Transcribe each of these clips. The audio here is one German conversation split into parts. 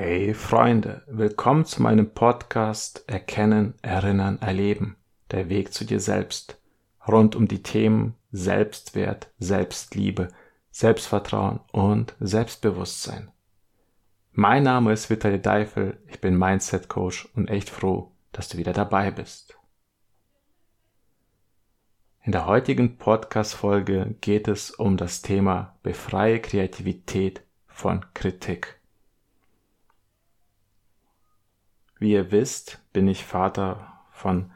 Hey Freunde, willkommen zu meinem Podcast Erkennen, Erinnern, Erleben. Der Weg zu dir selbst. Rund um die Themen Selbstwert, Selbstliebe, Selbstvertrauen und Selbstbewusstsein. Mein Name ist Vitali Deifel, ich bin Mindset Coach und echt froh, dass du wieder dabei bist. In der heutigen Podcast-Folge geht es um das Thema Befreie Kreativität von Kritik. Wie ihr wisst, bin ich Vater von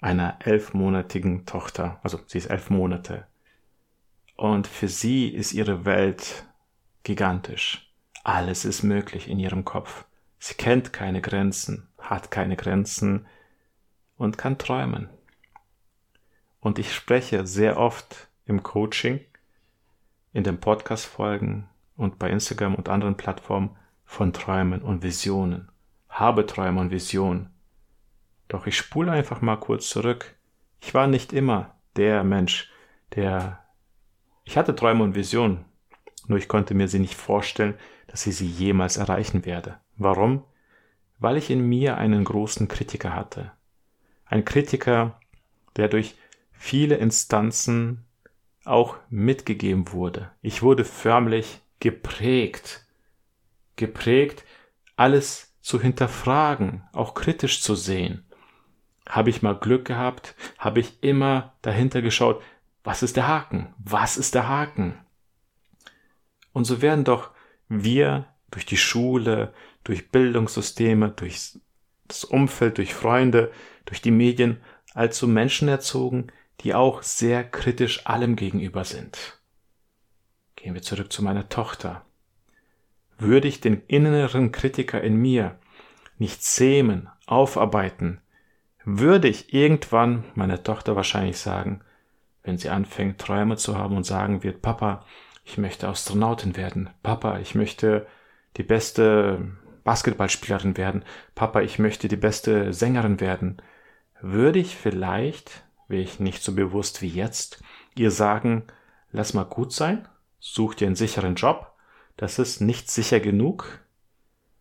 einer elfmonatigen Tochter. Also sie ist elf Monate. Und für sie ist ihre Welt gigantisch. Alles ist möglich in ihrem Kopf. Sie kennt keine Grenzen, hat keine Grenzen und kann träumen. Und ich spreche sehr oft im Coaching, in den Podcast-Folgen und bei Instagram und anderen Plattformen von Träumen und Visionen habe Träume und Visionen. Doch ich spule einfach mal kurz zurück. Ich war nicht immer der Mensch, der... Ich hatte Träume und Visionen, nur ich konnte mir sie nicht vorstellen, dass ich sie jemals erreichen werde. Warum? Weil ich in mir einen großen Kritiker hatte. Ein Kritiker, der durch viele Instanzen auch mitgegeben wurde. Ich wurde förmlich geprägt. Geprägt, alles zu hinterfragen, auch kritisch zu sehen. Habe ich mal Glück gehabt? Habe ich immer dahinter geschaut, was ist der Haken? Was ist der Haken? Und so werden doch wir durch die Schule, durch Bildungssysteme, durch das Umfeld, durch Freunde, durch die Medien als zu Menschen erzogen, die auch sehr kritisch allem gegenüber sind. Gehen wir zurück zu meiner Tochter würde ich den inneren Kritiker in mir nicht zähmen, aufarbeiten, würde ich irgendwann meiner Tochter wahrscheinlich sagen, wenn sie anfängt, Träume zu haben und sagen wird, Papa, ich möchte Astronautin werden, Papa, ich möchte die beste Basketballspielerin werden, Papa, ich möchte die beste Sängerin werden, würde ich vielleicht, wäre ich nicht so bewusst wie jetzt, ihr sagen, lass mal gut sein, such dir einen sicheren Job, das ist nicht sicher genug.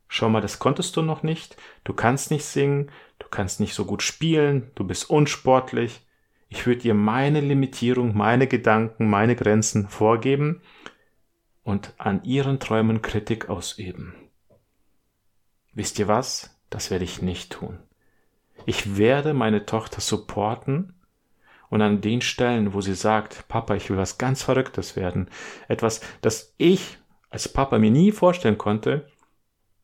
Schau mal, das konntest du noch nicht. Du kannst nicht singen, du kannst nicht so gut spielen, du bist unsportlich. Ich würde dir meine Limitierung, meine Gedanken, meine Grenzen vorgeben und an ihren Träumen Kritik ausüben. Wisst ihr was? Das werde ich nicht tun. Ich werde meine Tochter supporten und an den Stellen, wo sie sagt, Papa, ich will was ganz Verrücktes werden, etwas, das ich als Papa mir nie vorstellen konnte,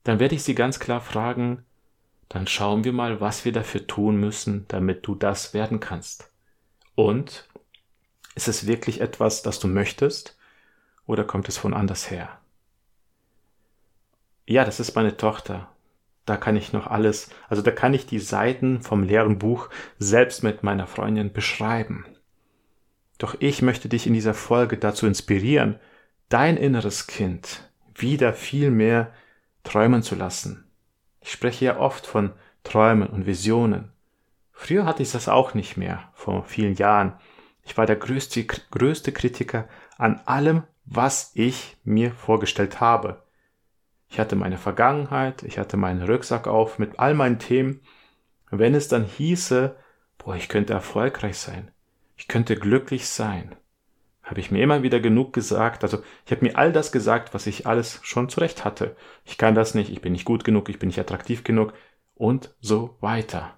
dann werde ich sie ganz klar fragen, dann schauen wir mal, was wir dafür tun müssen, damit du das werden kannst. Und ist es wirklich etwas, das du möchtest, oder kommt es von anders her? Ja, das ist meine Tochter. Da kann ich noch alles, also da kann ich die Seiten vom leeren Buch selbst mit meiner Freundin beschreiben. Doch ich möchte dich in dieser Folge dazu inspirieren, dein inneres Kind wieder viel mehr träumen zu lassen. Ich spreche ja oft von Träumen und Visionen. Früher hatte ich das auch nicht mehr, vor vielen Jahren. Ich war der größte, größte Kritiker an allem, was ich mir vorgestellt habe. Ich hatte meine Vergangenheit, ich hatte meinen Rucksack auf mit all meinen Themen. Wenn es dann hieße, boah, ich könnte erfolgreich sein, ich könnte glücklich sein, habe ich mir immer wieder genug gesagt. Also ich habe mir all das gesagt, was ich alles schon zurecht hatte. Ich kann das nicht, ich bin nicht gut genug, ich bin nicht attraktiv genug und so weiter.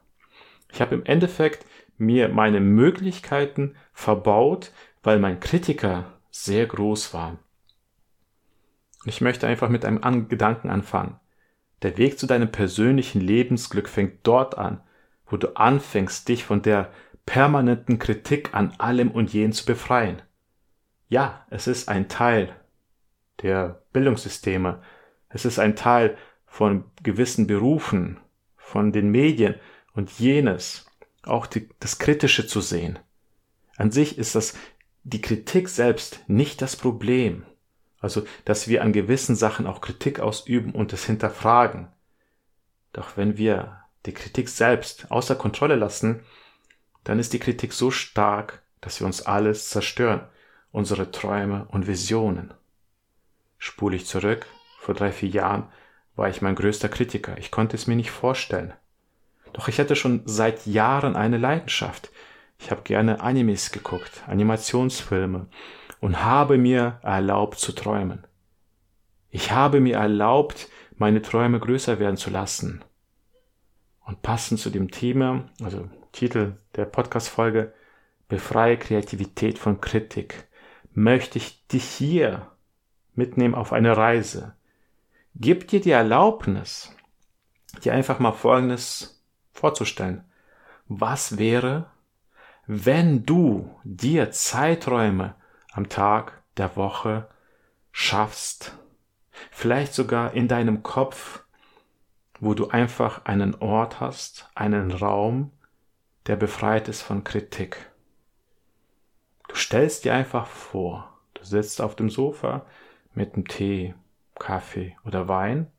Ich habe im Endeffekt mir meine Möglichkeiten verbaut, weil mein Kritiker sehr groß war. Ich möchte einfach mit einem Gedanken anfangen. Der Weg zu deinem persönlichen Lebensglück fängt dort an, wo du anfängst, dich von der permanenten Kritik an allem und jeden zu befreien. Ja, es ist ein Teil der Bildungssysteme. Es ist ein Teil von gewissen Berufen, von den Medien und jenes, auch die, das Kritische zu sehen. An sich ist das die Kritik selbst nicht das Problem. Also, dass wir an gewissen Sachen auch Kritik ausüben und es hinterfragen. Doch wenn wir die Kritik selbst außer Kontrolle lassen, dann ist die Kritik so stark, dass wir uns alles zerstören unsere Träume und Visionen. Spule ich zurück, vor drei, vier Jahren war ich mein größter Kritiker. Ich konnte es mir nicht vorstellen. Doch ich hatte schon seit Jahren eine Leidenschaft. Ich habe gerne Animes geguckt, Animationsfilme und habe mir erlaubt zu träumen. Ich habe mir erlaubt, meine Träume größer werden zu lassen. Und passend zu dem Thema, also Titel der Podcast-Folge, Befreie Kreativität von Kritik, möchte ich dich hier mitnehmen auf eine Reise. Gib dir die Erlaubnis, dir einfach mal Folgendes vorzustellen. Was wäre, wenn du dir Zeiträume am Tag der Woche schaffst, vielleicht sogar in deinem Kopf, wo du einfach einen Ort hast, einen Raum, der befreit ist von Kritik. Du stellst dir einfach vor, du sitzt auf dem Sofa mit einem Tee, Kaffee oder Wein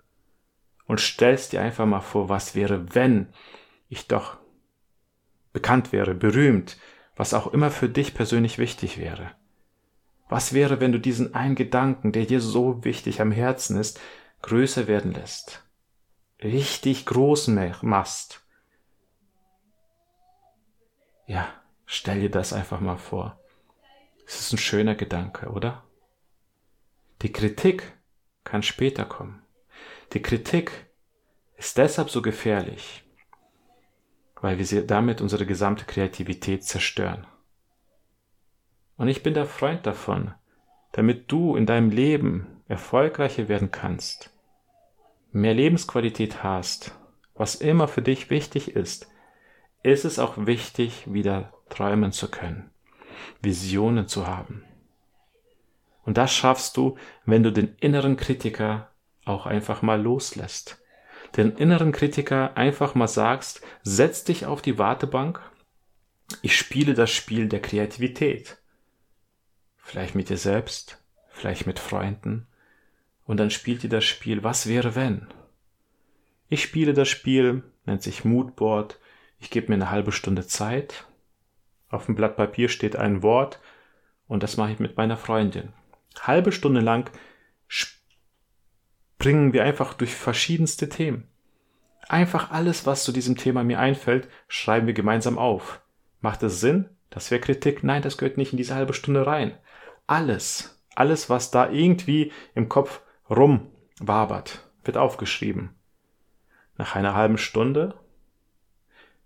und stellst dir einfach mal vor, was wäre, wenn ich doch bekannt wäre, berühmt, was auch immer für dich persönlich wichtig wäre. Was wäre, wenn du diesen einen Gedanken, der dir so wichtig am Herzen ist, größer werden lässt? Richtig groß machst? Ja, stell dir das einfach mal vor. Es ist ein schöner Gedanke, oder? Die Kritik kann später kommen. Die Kritik ist deshalb so gefährlich, weil wir damit unsere gesamte Kreativität zerstören. Und ich bin der Freund davon, damit du in deinem Leben erfolgreicher werden kannst, mehr Lebensqualität hast, was immer für dich wichtig ist, ist es auch wichtig, wieder träumen zu können, Visionen zu haben. Und das schaffst du, wenn du den inneren Kritiker auch einfach mal loslässt. Den inneren Kritiker einfach mal sagst, setz dich auf die Wartebank, ich spiele das Spiel der Kreativität. Vielleicht mit dir selbst, vielleicht mit Freunden. Und dann spielt ihr das Spiel, was wäre wenn? Ich spiele das Spiel, nennt sich Moodboard. Ich gebe mir eine halbe Stunde Zeit. Auf dem Blatt Papier steht ein Wort und das mache ich mit meiner Freundin. Halbe Stunde lang springen wir einfach durch verschiedenste Themen. Einfach alles, was zu diesem Thema mir einfällt, schreiben wir gemeinsam auf. Macht es Sinn? Das wäre Kritik. Nein, das gehört nicht in diese halbe Stunde rein. Alles, alles, was da irgendwie im Kopf rumwabert, wird aufgeschrieben. Nach einer halben Stunde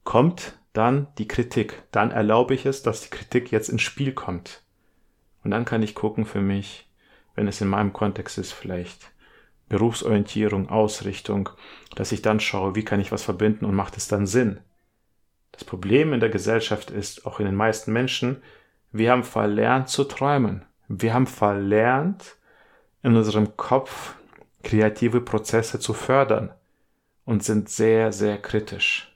kommt dann die Kritik. Dann erlaube ich es, dass die Kritik jetzt ins Spiel kommt. Und dann kann ich gucken für mich, wenn es in meinem Kontext ist, vielleicht Berufsorientierung, Ausrichtung, dass ich dann schaue, wie kann ich was verbinden und macht es dann Sinn. Das Problem in der Gesellschaft ist, auch in den meisten Menschen, wir haben verlernt zu träumen. Wir haben verlernt, in unserem Kopf kreative Prozesse zu fördern und sind sehr, sehr kritisch.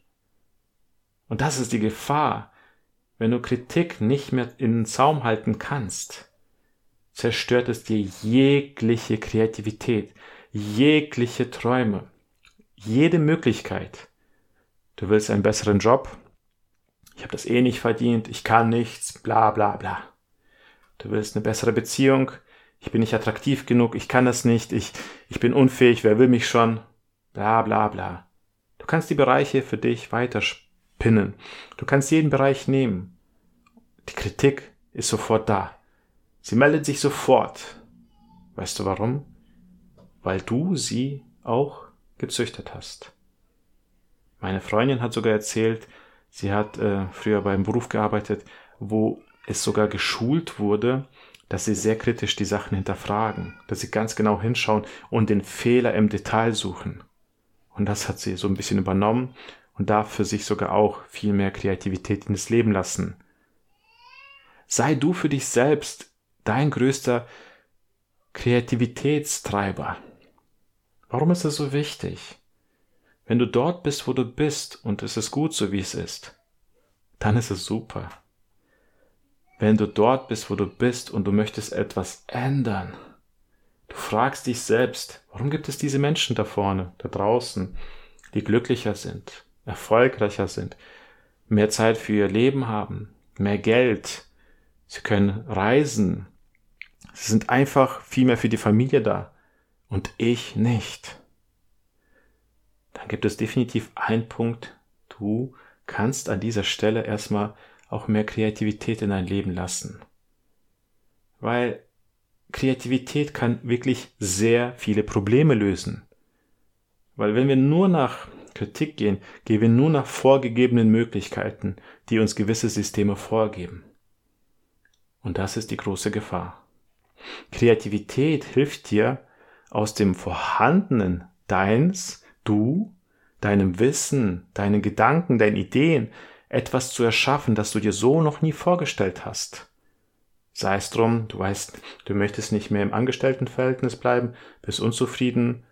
Und das ist die Gefahr, wenn du Kritik nicht mehr in den Zaum halten kannst, zerstört es dir jegliche Kreativität, jegliche Träume, jede Möglichkeit. Du willst einen besseren Job, ich habe das eh nicht verdient, ich kann nichts, bla bla bla. Du willst eine bessere Beziehung, ich bin nicht attraktiv genug, ich kann das nicht, ich, ich bin unfähig, wer will mich schon, bla bla bla. Du kannst die Bereiche für dich weiterspielen pinnen. Du kannst jeden Bereich nehmen. Die Kritik ist sofort da. Sie meldet sich sofort. Weißt du warum? Weil du sie auch gezüchtet hast. Meine Freundin hat sogar erzählt, sie hat äh, früher beim Beruf gearbeitet, wo es sogar geschult wurde, dass sie sehr kritisch die Sachen hinterfragen, dass sie ganz genau hinschauen und den Fehler im Detail suchen. Und das hat sie so ein bisschen übernommen und darf für sich sogar auch viel mehr Kreativität in das Leben lassen. Sei du für dich selbst dein größter Kreativitätstreiber. Warum ist es so wichtig? Wenn du dort bist, wo du bist und es ist gut so, wie es ist, dann ist es super. Wenn du dort bist, wo du bist und du möchtest etwas ändern, du fragst dich selbst, warum gibt es diese Menschen da vorne, da draußen, die glücklicher sind, erfolgreicher sind, mehr Zeit für ihr Leben haben, mehr Geld, sie können reisen, sie sind einfach viel mehr für die Familie da und ich nicht. dann gibt es definitiv einen Punkt, du kannst an dieser Stelle erstmal auch mehr Kreativität in dein Leben lassen. Weil Kreativität kann wirklich sehr viele Probleme lösen. Weil wenn wir nur nach Kritik gehen, gehen wir nur nach vorgegebenen Möglichkeiten, die uns gewisse Systeme vorgeben. Und das ist die große Gefahr. Kreativität hilft dir, aus dem Vorhandenen deins, du, deinem Wissen, deinen Gedanken, deinen Ideen etwas zu erschaffen, das du dir so noch nie vorgestellt hast. Sei es drum, du weißt, du möchtest nicht mehr im Angestelltenverhältnis bleiben, bist unzufrieden,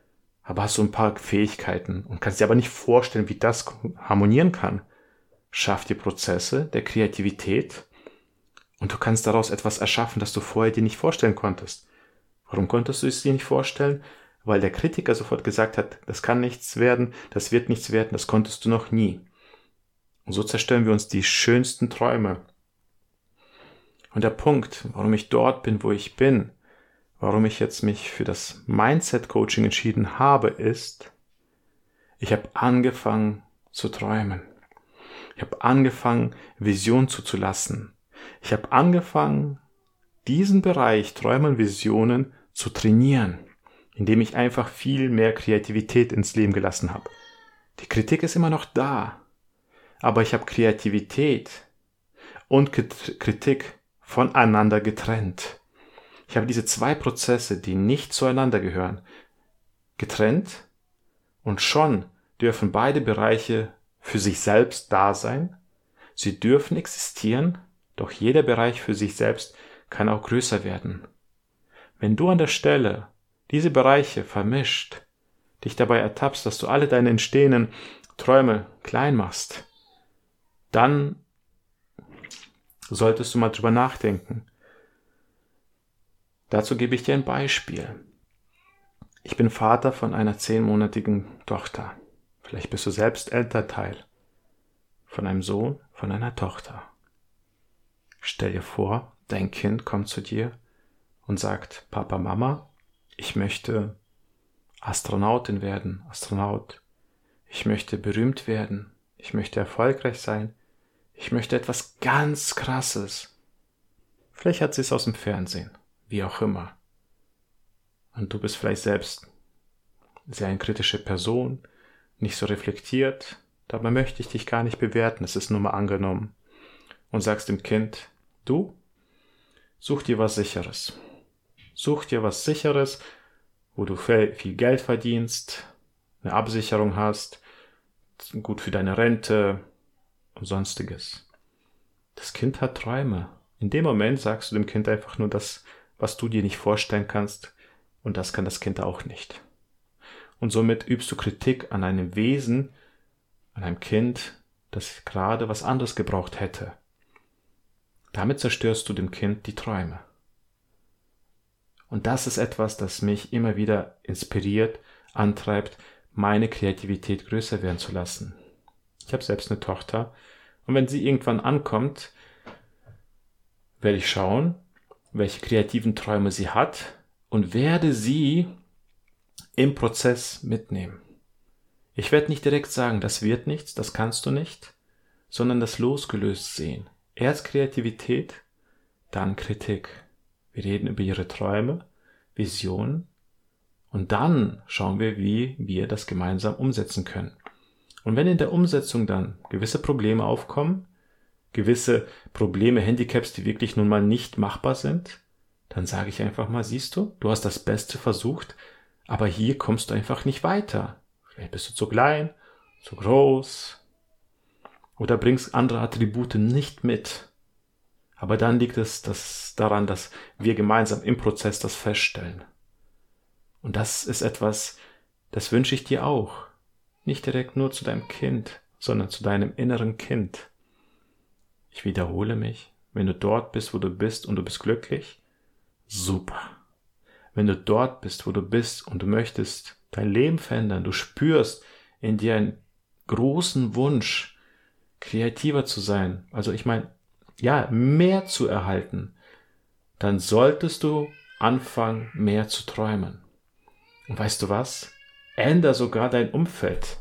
aber hast so ein paar Fähigkeiten und kannst dir aber nicht vorstellen, wie das harmonieren kann. Schaff dir Prozesse der Kreativität und du kannst daraus etwas erschaffen, das du vorher dir nicht vorstellen konntest. Warum konntest du es dir nicht vorstellen? Weil der Kritiker sofort gesagt hat, das kann nichts werden, das wird nichts werden, das konntest du noch nie. Und so zerstören wir uns die schönsten Träume. Und der Punkt, warum ich dort bin, wo ich bin, warum ich jetzt mich für das Mindset Coaching entschieden habe, ist, ich habe angefangen zu träumen. Ich habe angefangen, Vision zuzulassen. Ich habe angefangen, diesen Bereich Träumen, Visionen zu trainieren, indem ich einfach viel mehr Kreativität ins Leben gelassen habe. Die Kritik ist immer noch da, aber ich habe Kreativität und Kritik voneinander getrennt. Ich habe diese zwei Prozesse, die nicht zueinander gehören, getrennt und schon dürfen beide Bereiche für sich selbst da sein. Sie dürfen existieren, doch jeder Bereich für sich selbst kann auch größer werden. Wenn du an der Stelle diese Bereiche vermischt, dich dabei ertappst, dass du alle deine entstehenden Träume klein machst, dann solltest du mal drüber nachdenken. Dazu gebe ich dir ein Beispiel. Ich bin Vater von einer zehnmonatigen Tochter. Vielleicht bist du selbst Elternteil von einem Sohn, von einer Tochter. Stell dir vor, dein Kind kommt zu dir und sagt, Papa, Mama, ich möchte Astronautin werden, Astronaut. Ich möchte berühmt werden. Ich möchte erfolgreich sein. Ich möchte etwas ganz Krasses. Vielleicht hat sie es aus dem Fernsehen, wie auch immer. Und du bist vielleicht selbst sehr eine kritische Person, nicht so reflektiert, dabei möchte ich dich gar nicht bewerten, es ist nur mal angenommen. Und sagst dem Kind, du, such dir was sicheres. Such dir was sicheres, wo du viel Geld verdienst, eine Absicherung hast, gut für deine Rente, und sonstiges. Das Kind hat Träume. In dem Moment sagst du dem Kind einfach nur das, was du dir nicht vorstellen kannst, und das kann das Kind auch nicht. Und somit übst du Kritik an einem Wesen, an einem Kind, das gerade was anderes gebraucht hätte. Damit zerstörst du dem Kind die Träume. Und das ist etwas, das mich immer wieder inspiriert, antreibt, meine Kreativität größer werden zu lassen. Ich habe selbst eine Tochter. Und wenn sie irgendwann ankommt, werde ich schauen, welche kreativen Träume sie hat und werde sie im Prozess mitnehmen. Ich werde nicht direkt sagen, das wird nichts, das kannst du nicht, sondern das losgelöst sehen. Erst Kreativität, dann Kritik. Wir reden über ihre Träume, Visionen und dann schauen wir, wie wir das gemeinsam umsetzen können. Und wenn in der Umsetzung dann gewisse Probleme aufkommen, gewisse Probleme, Handicaps, die wirklich nun mal nicht machbar sind, dann sage ich einfach mal, siehst du, du hast das Beste versucht, aber hier kommst du einfach nicht weiter. Vielleicht bist du zu klein, zu groß oder bringst andere Attribute nicht mit. Aber dann liegt es das daran, dass wir gemeinsam im Prozess das feststellen. Und das ist etwas, das wünsche ich dir auch. Nicht direkt nur zu deinem Kind, sondern zu deinem inneren Kind. Ich wiederhole mich, wenn du dort bist, wo du bist und du bist glücklich, super. Wenn du dort bist, wo du bist und du möchtest dein Leben verändern, du spürst in dir einen großen Wunsch, kreativer zu sein, also ich meine, ja, mehr zu erhalten, dann solltest du anfangen, mehr zu träumen. Und weißt du was? Änder sogar dein Umfeld.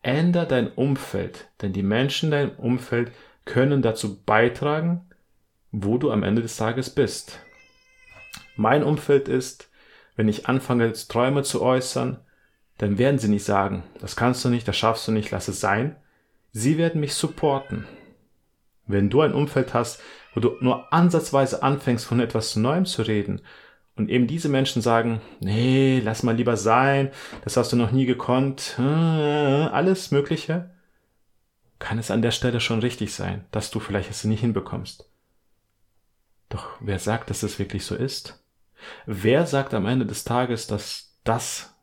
Änder dein Umfeld, denn die Menschen in deinem Umfeld können dazu beitragen, wo du am Ende des Tages bist. Mein Umfeld ist, wenn ich anfange, Träume zu äußern, dann werden sie nicht sagen, das kannst du nicht, das schaffst du nicht, lass es sein. Sie werden mich supporten. Wenn du ein Umfeld hast, wo du nur ansatzweise anfängst, von etwas Neuem zu reden und eben diese Menschen sagen, nee, lass mal lieber sein, das hast du noch nie gekonnt, äh, alles Mögliche, kann es an der Stelle schon richtig sein, dass du vielleicht es nicht hinbekommst. Doch wer sagt, dass es wirklich so ist? Wer sagt am Ende des Tages, dass das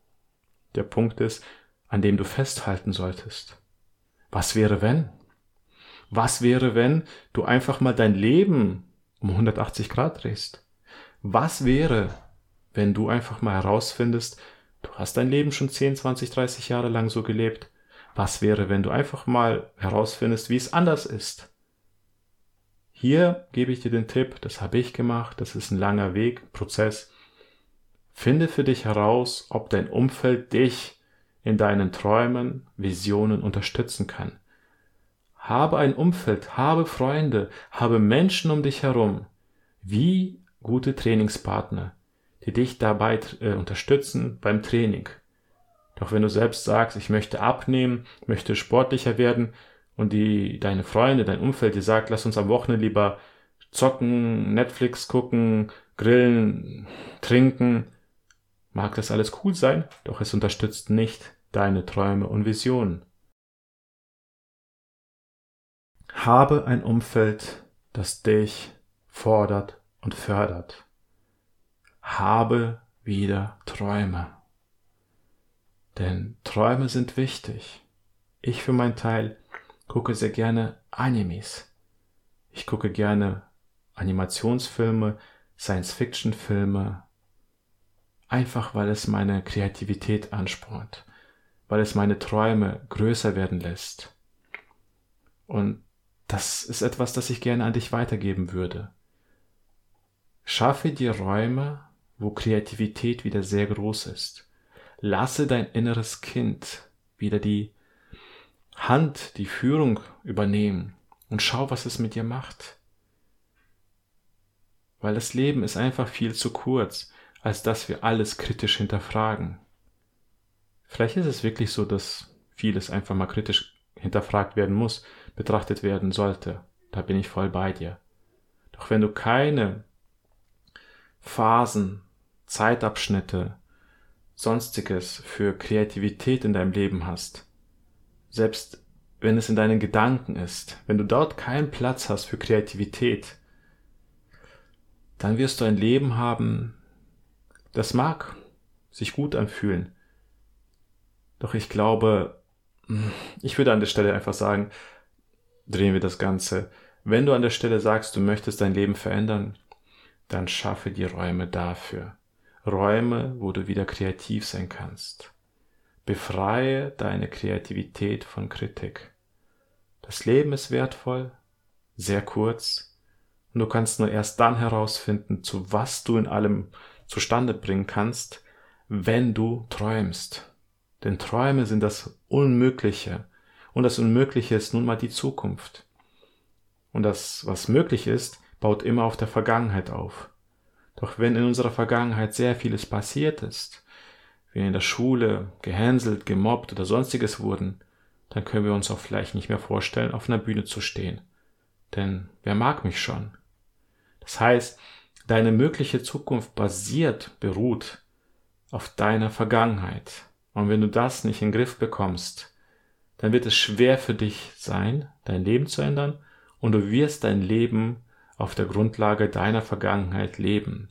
der Punkt ist, an dem du festhalten solltest? Was wäre wenn? Was wäre, wenn du einfach mal dein Leben um 180 Grad drehst? Was wäre, wenn du einfach mal herausfindest, du hast dein Leben schon 10, 20, 30 Jahre lang so gelebt. Was wäre, wenn du einfach mal herausfindest, wie es anders ist? Hier gebe ich dir den Tipp, das habe ich gemacht, das ist ein langer Weg, Prozess. Finde für dich heraus, ob dein Umfeld dich in deinen Träumen, Visionen unterstützen kann. Habe ein Umfeld, habe Freunde, habe Menschen um dich herum, wie gute Trainingspartner, die dich dabei äh, unterstützen beim Training. Doch wenn du selbst sagst, ich möchte abnehmen, möchte sportlicher werden und die, deine Freunde, dein Umfeld dir sagt, lass uns am Wochenende lieber zocken, Netflix gucken, grillen, trinken, mag das alles cool sein, doch es unterstützt nicht deine Träume und Visionen. Habe ein Umfeld, das dich fordert und fördert. Habe wieder Träume. Denn Träume sind wichtig. Ich für meinen Teil gucke sehr gerne Animes. Ich gucke gerne Animationsfilme, Science-Fiction-Filme, einfach weil es meine Kreativität anspornt, weil es meine Träume größer werden lässt. Und das ist etwas, das ich gerne an dich weitergeben würde. Schaffe dir Räume, wo Kreativität wieder sehr groß ist. Lasse dein inneres Kind wieder die Hand, die Führung übernehmen und schau, was es mit dir macht. Weil das Leben ist einfach viel zu kurz, als dass wir alles kritisch hinterfragen. Vielleicht ist es wirklich so, dass vieles einfach mal kritisch hinterfragt werden muss, betrachtet werden sollte. Da bin ich voll bei dir. Doch wenn du keine Phasen, Zeitabschnitte, sonstiges für Kreativität in deinem Leben hast, selbst wenn es in deinen Gedanken ist, wenn du dort keinen Platz hast für Kreativität, dann wirst du ein Leben haben, das mag sich gut anfühlen. Doch ich glaube, ich würde an der Stelle einfach sagen, drehen wir das Ganze. Wenn du an der Stelle sagst, du möchtest dein Leben verändern, dann schaffe die Räume dafür. Räume, wo du wieder kreativ sein kannst. Befreie deine Kreativität von Kritik. Das Leben ist wertvoll, sehr kurz, und du kannst nur erst dann herausfinden, zu was du in allem zustande bringen kannst, wenn du träumst. Denn Träume sind das Unmögliche, und das Unmögliche ist nun mal die Zukunft. Und das, was möglich ist, baut immer auf der Vergangenheit auf. Doch wenn in unserer Vergangenheit sehr vieles passiert ist, wir in der Schule gehänselt, gemobbt oder sonstiges wurden, dann können wir uns auch vielleicht nicht mehr vorstellen, auf einer Bühne zu stehen. Denn wer mag mich schon? Das heißt, deine mögliche Zukunft basiert, beruht auf deiner Vergangenheit. Und wenn du das nicht in den Griff bekommst, dann wird es schwer für dich sein, dein Leben zu ändern und du wirst dein Leben auf der Grundlage deiner Vergangenheit leben.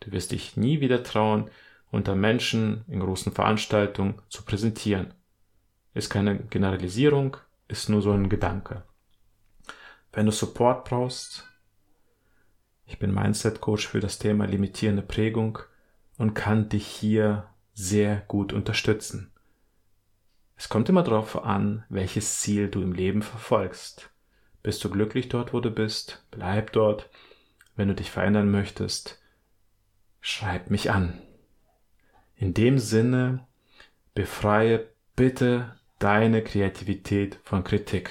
Du wirst dich nie wieder trauen, unter Menschen in großen Veranstaltungen zu präsentieren. Ist keine Generalisierung, ist nur so ein Gedanke. Wenn du Support brauchst, ich bin Mindset Coach für das Thema limitierende Prägung und kann dich hier sehr gut unterstützen. Es kommt immer darauf an, welches Ziel du im Leben verfolgst. Bist du glücklich dort, wo du bist? Bleib dort. Wenn du dich verändern möchtest, schreib mich an. In dem Sinne, befreie bitte deine Kreativität von Kritik.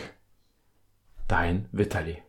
Dein Vitali.